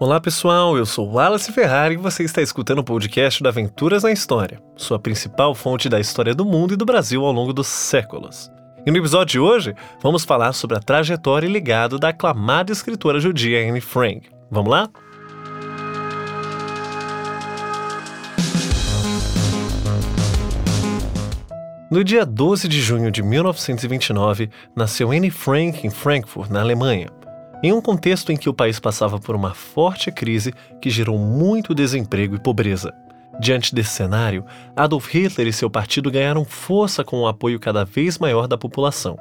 Olá pessoal, eu sou Wallace Ferrari e você está escutando o podcast da Aventuras na História, sua principal fonte da história do mundo e do Brasil ao longo dos séculos. E no episódio de hoje, vamos falar sobre a trajetória e legado da aclamada escritora judia Anne Frank. Vamos lá? No dia 12 de junho de 1929, nasceu Anne Frank em Frankfurt, na Alemanha, em um contexto em que o país passava por uma forte crise que gerou muito desemprego e pobreza. Diante desse cenário, Adolf Hitler e seu partido ganharam força com o apoio cada vez maior da população.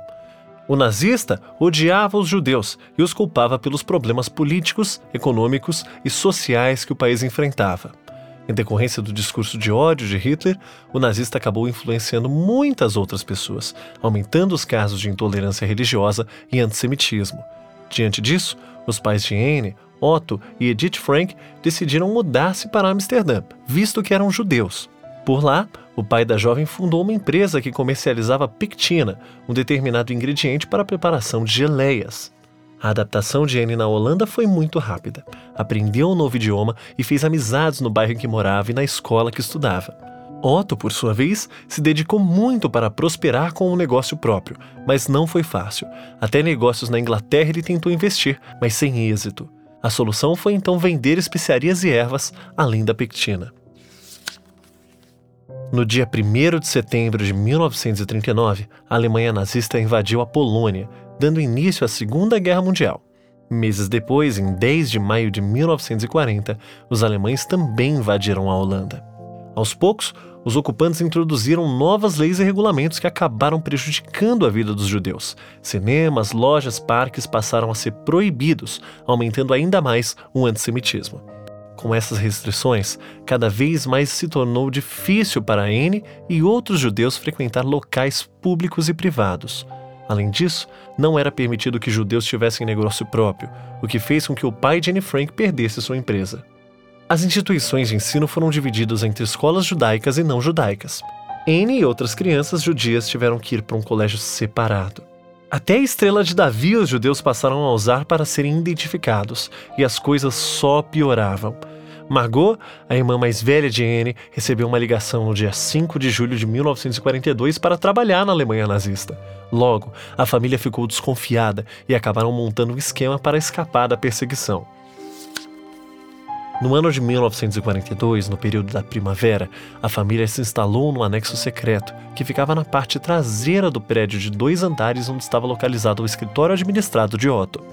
O nazista odiava os judeus e os culpava pelos problemas políticos, econômicos e sociais que o país enfrentava. Em decorrência do discurso de ódio de Hitler, o nazista acabou influenciando muitas outras pessoas, aumentando os casos de intolerância religiosa e antissemitismo. Diante disso, os pais de Anne, Otto e Edith Frank decidiram mudar-se para Amsterdã, visto que eram judeus. Por lá, o pai da jovem fundou uma empresa que comercializava pectina, um determinado ingrediente para a preparação de geleias. A adaptação de Anne na Holanda foi muito rápida. Aprendeu um novo idioma e fez amizades no bairro em que morava e na escola que estudava. Otto, por sua vez, se dedicou muito para prosperar com um negócio próprio, mas não foi fácil. Até negócios na Inglaterra ele tentou investir, mas sem êxito. A solução foi então vender especiarias e ervas, além da pectina. No dia 1 de setembro de 1939, a Alemanha nazista invadiu a Polônia, dando início à Segunda Guerra Mundial. Meses depois, em 10 de maio de 1940, os alemães também invadiram a Holanda. Aos poucos, os ocupantes introduziram novas leis e regulamentos que acabaram prejudicando a vida dos judeus. Cinemas, lojas, parques passaram a ser proibidos, aumentando ainda mais o antissemitismo. Com essas restrições, cada vez mais se tornou difícil para Anne e outros judeus frequentar locais públicos e privados. Além disso, não era permitido que judeus tivessem negócio próprio, o que fez com que o pai de Anne Frank perdesse sua empresa. As instituições de ensino foram divididas entre escolas judaicas e não judaicas. Anne e outras crianças judias tiveram que ir para um colégio separado. Até a estrela de Davi os judeus passaram a usar para serem identificados, e as coisas só pioravam. Margot, a irmã mais velha de Anne, recebeu uma ligação no dia 5 de julho de 1942 para trabalhar na Alemanha nazista. Logo, a família ficou desconfiada e acabaram montando um esquema para escapar da perseguição. No ano de 1942, no período da primavera, a família se instalou no anexo secreto, que ficava na parte traseira do prédio de dois andares onde estava localizado o escritório administrado de Otto.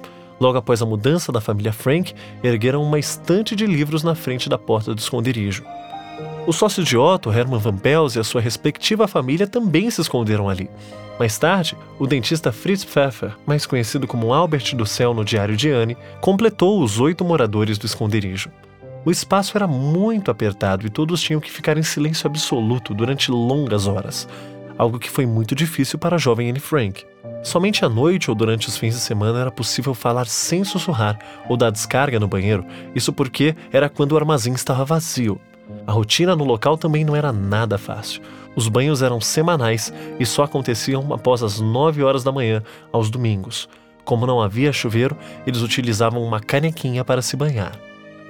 Logo após a mudança da família Frank, ergueram uma estante de livros na frente da porta do esconderijo. O sócio de Otto, Hermann Van Pels, e a sua respectiva família também se esconderam ali. Mais tarde, o dentista Fritz Pfeffer, mais conhecido como Albert do Céu no Diário de Anne, completou os oito moradores do esconderijo. O espaço era muito apertado e todos tinham que ficar em silêncio absoluto durante longas horas, algo que foi muito difícil para a jovem Anne Frank. Somente à noite ou durante os fins de semana era possível falar sem sussurrar ou dar descarga no banheiro, isso porque era quando o armazém estava vazio. A rotina no local também não era nada fácil. Os banhos eram semanais e só aconteciam após as 9 horas da manhã, aos domingos. Como não havia chuveiro, eles utilizavam uma canequinha para se banhar.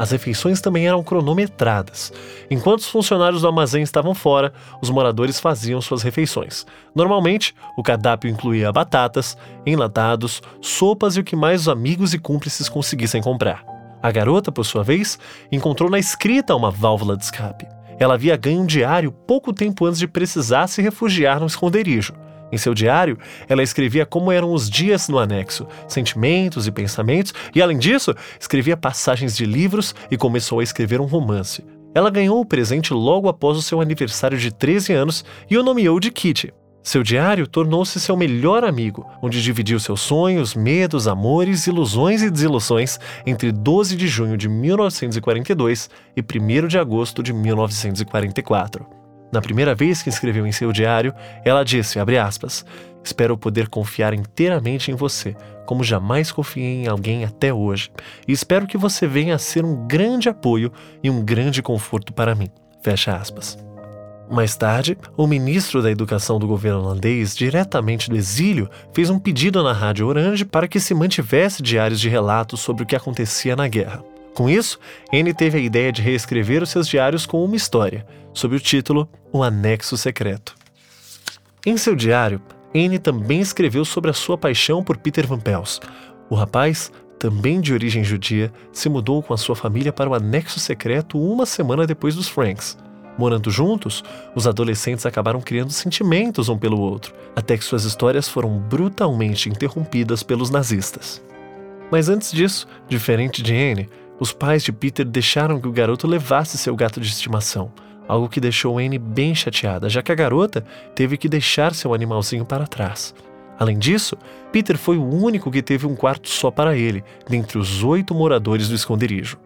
As refeições também eram cronometradas. Enquanto os funcionários do armazém estavam fora, os moradores faziam suas refeições. Normalmente, o cardápio incluía batatas, enlatados, sopas e o que mais os amigos e cúmplices conseguissem comprar. A garota, por sua vez, encontrou na escrita uma válvula de escape. Ela havia ganho um diário pouco tempo antes de precisar se refugiar no esconderijo. Em seu diário, ela escrevia como eram os dias no anexo, sentimentos e pensamentos, e além disso, escrevia passagens de livros e começou a escrever um romance. Ela ganhou o presente logo após o seu aniversário de 13 anos e o nomeou de Kitty. Seu diário tornou-se seu melhor amigo, onde dividiu seus sonhos, medos, amores, ilusões e desilusões entre 12 de junho de 1942 e 1 de agosto de 1944. Na primeira vez que escreveu em seu diário, ela disse, aspas, Espero poder confiar inteiramente em você, como jamais confiei em alguém até hoje, e espero que você venha a ser um grande apoio e um grande conforto para mim. Fecha aspas. Mais tarde, o ministro da Educação do governo holandês, diretamente do exílio, fez um pedido na Rádio Orange para que se mantivesse diários de relatos sobre o que acontecia na guerra. Com isso, Anne teve a ideia de reescrever os seus diários com uma história, sob o título O Anexo Secreto. Em seu diário, Anne também escreveu sobre a sua paixão por Peter Van Pels. O rapaz, também de origem judia, se mudou com a sua família para o anexo secreto uma semana depois dos Franks. Morando juntos, os adolescentes acabaram criando sentimentos um pelo outro, até que suas histórias foram brutalmente interrompidas pelos nazistas. Mas antes disso, diferente de Anne, os pais de Peter deixaram que o garoto levasse seu gato de estimação, algo que deixou Anne bem chateada, já que a garota teve que deixar seu animalzinho para trás. Além disso, Peter foi o único que teve um quarto só para ele, dentre os oito moradores do esconderijo.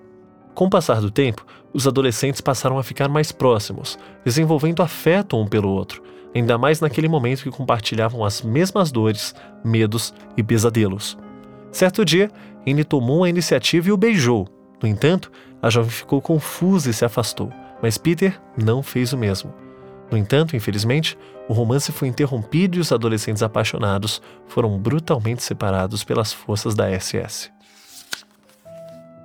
Com o passar do tempo, os adolescentes passaram a ficar mais próximos, desenvolvendo afeto um pelo outro, ainda mais naquele momento que compartilhavam as mesmas dores, medos e pesadelos. Certo dia, Anne tomou a iniciativa e o beijou. No entanto, a jovem ficou confusa e se afastou, mas Peter não fez o mesmo. No entanto, infelizmente, o romance foi interrompido e os adolescentes apaixonados foram brutalmente separados pelas forças da SS.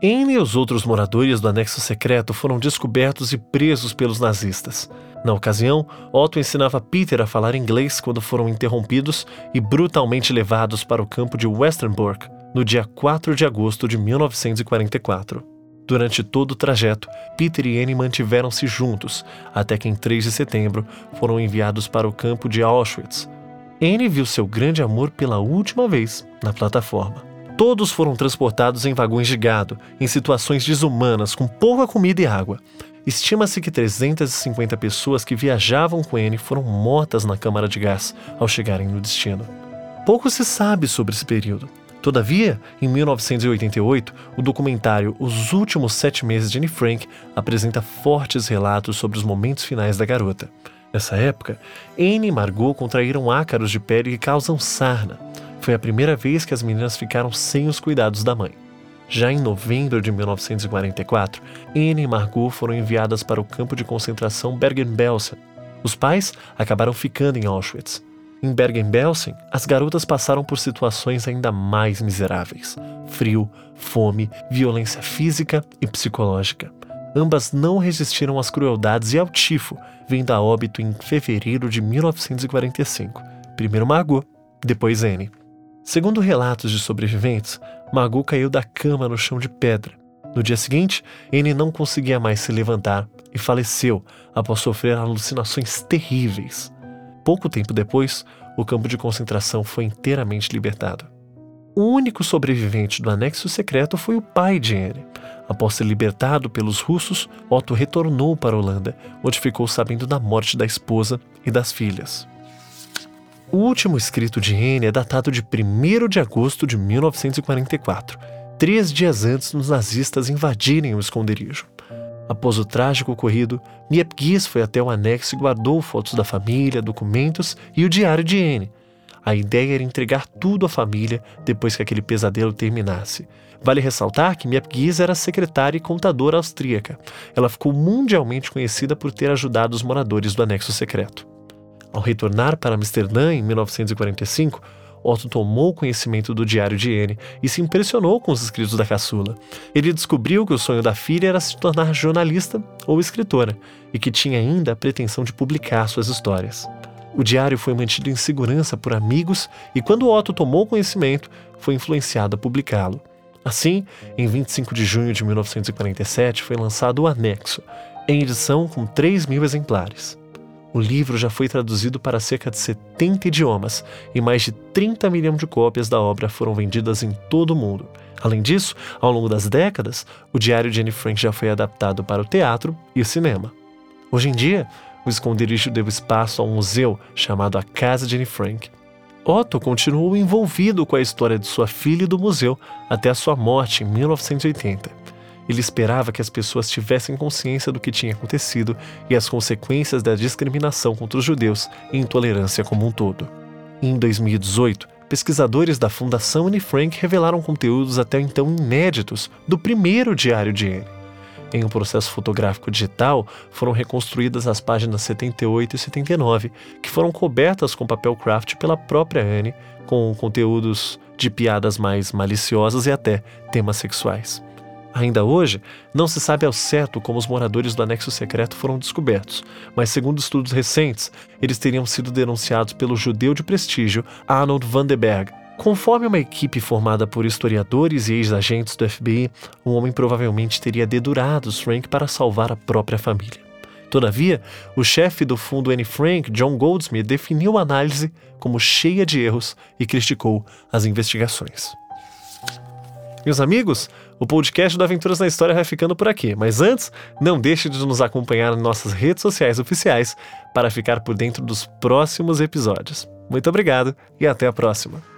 Anne e os outros moradores do anexo secreto foram descobertos e presos pelos nazistas. Na ocasião, Otto ensinava Peter a falar inglês quando foram interrompidos e brutalmente levados para o campo de Westerbork, no dia 4 de agosto de 1944. Durante todo o trajeto, Peter e Anne mantiveram-se juntos, até que em 3 de setembro foram enviados para o campo de Auschwitz. Anne viu seu grande amor pela última vez na plataforma. Todos foram transportados em vagões de gado, em situações desumanas, com pouca comida e água. Estima-se que 350 pessoas que viajavam com Anne foram mortas na câmara de gás ao chegarem no destino. Pouco se sabe sobre esse período. Todavia, em 1988, o documentário Os Últimos Sete Meses de Anne Frank apresenta fortes relatos sobre os momentos finais da garota. Nessa época, Anne e Margot contraíram ácaros de pele que causam sarna. Foi a primeira vez que as meninas ficaram sem os cuidados da mãe. Já em novembro de 1944, Anne e Margot foram enviadas para o campo de concentração Bergen-Belsen. Os pais acabaram ficando em Auschwitz. Em Bergen-Belsen, as garotas passaram por situações ainda mais miseráveis: frio, fome, violência física e psicológica. Ambas não resistiram às crueldades e ao tifo, vindo a óbito em fevereiro de 1945. Primeiro Margot, depois Anne. Segundo relatos de sobreviventes, Margot caiu da cama no chão de pedra. No dia seguinte, Anne não conseguia mais se levantar e faleceu após sofrer alucinações terríveis. Pouco tempo depois, o campo de concentração foi inteiramente libertado. O único sobrevivente do anexo secreto foi o pai de Anne. Após ser libertado pelos russos, Otto retornou para a Holanda, onde ficou sabendo da morte da esposa e das filhas. O último escrito de Anne é datado de 1 de agosto de 1944, três dias antes dos nazistas invadirem o esconderijo. Após o trágico ocorrido, Niepgis foi até o anexo e guardou fotos da família, documentos e o diário de Anne. A ideia era entregar tudo à família depois que aquele pesadelo terminasse. Vale ressaltar que Miepgis era secretária e contadora austríaca. Ela ficou mundialmente conhecida por ter ajudado os moradores do anexo secreto. Ao retornar para Amsterdã em 1945, Otto tomou conhecimento do diário de Anne e se impressionou com os escritos da caçula. Ele descobriu que o sonho da filha era se tornar jornalista ou escritora e que tinha ainda a pretensão de publicar suas histórias. O diário foi mantido em segurança por amigos e, quando Otto tomou conhecimento, foi influenciado a publicá-lo. Assim, em 25 de junho de 1947, foi lançado o Anexo, em edição com 3 mil exemplares. O livro já foi traduzido para cerca de 70 idiomas e mais de 30 milhões de cópias da obra foram vendidas em todo o mundo. Além disso, ao longo das décadas, o Diário de Anne Frank já foi adaptado para o teatro e o cinema. Hoje em dia, o esconderijo deu espaço a um museu chamado a Casa de Anne Frank. Otto continuou envolvido com a história de sua filha e do museu até a sua morte em 1980. Ele esperava que as pessoas tivessem consciência do que tinha acontecido e as consequências da discriminação contra os judeus e intolerância como um todo. Em 2018, pesquisadores da Fundação Anne Frank revelaram conteúdos até então inéditos do primeiro diário de Anne. Em um processo fotográfico digital, foram reconstruídas as páginas 78 e 79, que foram cobertas com papel craft pela própria Anne, com conteúdos de piadas mais maliciosas e até temas sexuais. Ainda hoje, não se sabe ao certo como os moradores do anexo secreto foram descobertos, mas segundo estudos recentes, eles teriam sido denunciados pelo judeu de prestígio Arnold Vandenberg. Conforme uma equipe formada por historiadores e ex-agentes do FBI, o homem provavelmente teria dedurado Frank para salvar a própria família. Todavia, o chefe do fundo Anne Frank, John Goldsmith, definiu a análise como cheia de erros e criticou as investigações. Meus amigos, o podcast do Aventuras na História vai ficando por aqui, mas antes, não deixe de nos acompanhar nas nossas redes sociais oficiais para ficar por dentro dos próximos episódios. Muito obrigado e até a próxima!